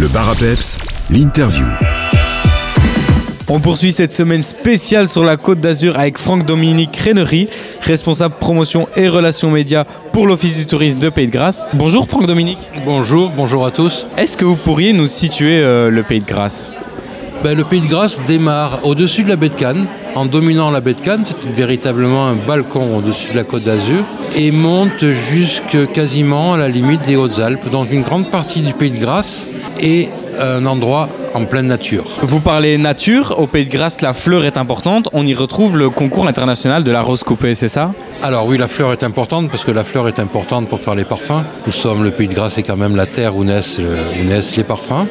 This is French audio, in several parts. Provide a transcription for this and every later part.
Le bar à peps, l'interview. On poursuit cette semaine spéciale sur la Côte d'Azur avec Franck-Dominique Rénery, responsable promotion et relations médias pour l'Office du tourisme de Pays de Grasse. Bonjour Franck-Dominique. Bonjour, bonjour à tous. Est-ce que vous pourriez nous situer euh, le Pays de Grasse Ben, le Pays de Grasse démarre au-dessus de la baie de Cannes, en dominant la baie de Cannes, c'est véritablement un balcon au-dessus de la côte d'Azur, et monte jusque quasiment à la limite des Hautes-Alpes. Donc une grande partie du Pays de Grasse est un endroit en pleine nature. Vous parlez nature, au Pays de Grasse la fleur est importante, on y retrouve le concours international de la rose coupée, c'est ça? Alors oui, la fleur est importante parce que la fleur est importante pour faire les parfums. Nous sommes, le Pays de Grasse c'est quand même la terre où naissent, euh, où naissent les parfums.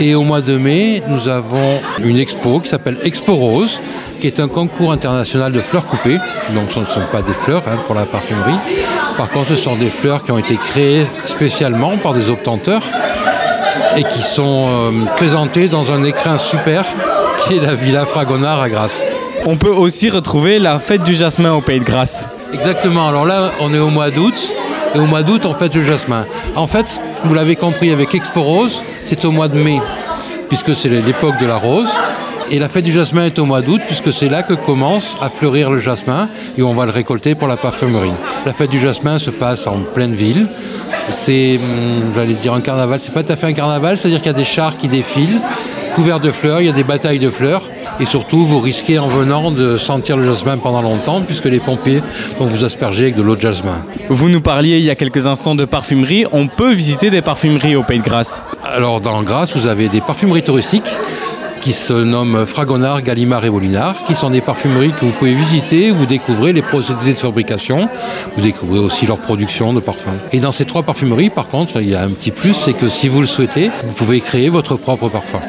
Et au mois de mai, nous avons une expo qui s'appelle Expo Rose, qui est un concours international de fleurs coupées. Donc ce ne sont pas des fleurs hein, pour la parfumerie. Par contre, ce sont des fleurs qui ont été créées spécialement par des obtenteurs et qui sont euh, présentées dans un écrin super qui est la Villa Fragonard à Grasse. On peut aussi retrouver la fête du jasmin au Pays de Grasse. Exactement. Alors là, on est au mois d'août. Et au mois d'août, on fête le jasmin. En fait, vous l'avez compris avec Expo Rose, c'est au mois de mai, puisque c'est l'époque de la rose. Et la fête du jasmin est au mois d'août, puisque c'est là que commence à fleurir le jasmin et on va le récolter pour la parfumerie. La fête du jasmin se passe en pleine ville. C'est, hum, j'allais dire un carnaval, c'est pas tout à fait un carnaval, c'est-à-dire qu'il y a des chars qui défilent, couverts de fleurs, il y a des batailles de fleurs. Et surtout, vous risquez en venant de sentir le jasmin pendant longtemps, puisque les pompiers vont vous asperger avec de l'eau de jasmin. Vous nous parliez il y a quelques instants de parfumerie, on peut visiter des parfumeries au Pays de Grasse. Alors dans Grasse, vous avez des parfumeries touristiques qui se nomment Fragonard, Gallimard et Molinard, qui sont des parfumeries que vous pouvez visiter, vous découvrez les procédés de fabrication, vous découvrez aussi leur production de parfums. Et dans ces trois parfumeries, par contre, il y a un petit plus, c'est que si vous le souhaitez, vous pouvez créer votre propre parfum.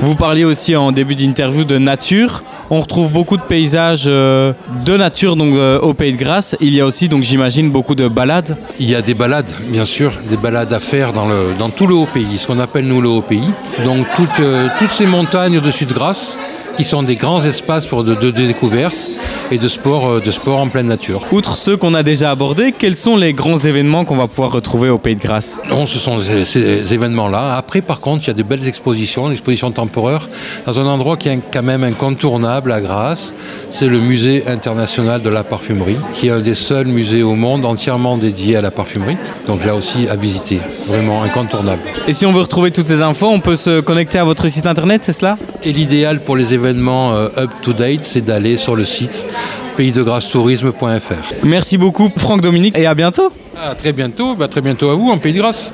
Vous parliez aussi en début d'interview de nature. On retrouve beaucoup de paysages euh, de nature donc euh, au Pays de Grasse. Il y a aussi donc j'imagine beaucoup de balades. Il y a des balades, bien sûr, des balades à faire dans, tout le haut pays, ce qu'on appelle nous le haut pays. Donc toutes, euh, toutes ces montagnes au-dessus de Grasse, qui sont des grands espaces pour de, de- de découvertes et de sport, euh, de sport en pleine nature. Outre ceux qu'on a déjà abordés, quels sont les grands événements qu'on va pouvoir retrouver au Pays de Grasse Non, ce sont ces, ces événements-là. Après, par contre, il y a de belles expositions, l'exposition temporaire, dans un endroit qui est quand même incontournable à Grasse. C'est le musée international de la parfumerie, qui est un des seuls musées au monde entièrement dédié à la parfumerie. Donc là aussi, à visiter. Vraiment incontournable. Et si on veut retrouver toutes ces infos, on peut se connecter à votre site internet, c'est cela? Et l'idéal pour les événements euh, up-to-date, c'est d'aller sur le site paysdegrassetourisme.fr. Merci beaucoup Franck Dominique et à bientôt À très bientôt, bah, très bientôt à vous en Pays de Grâce.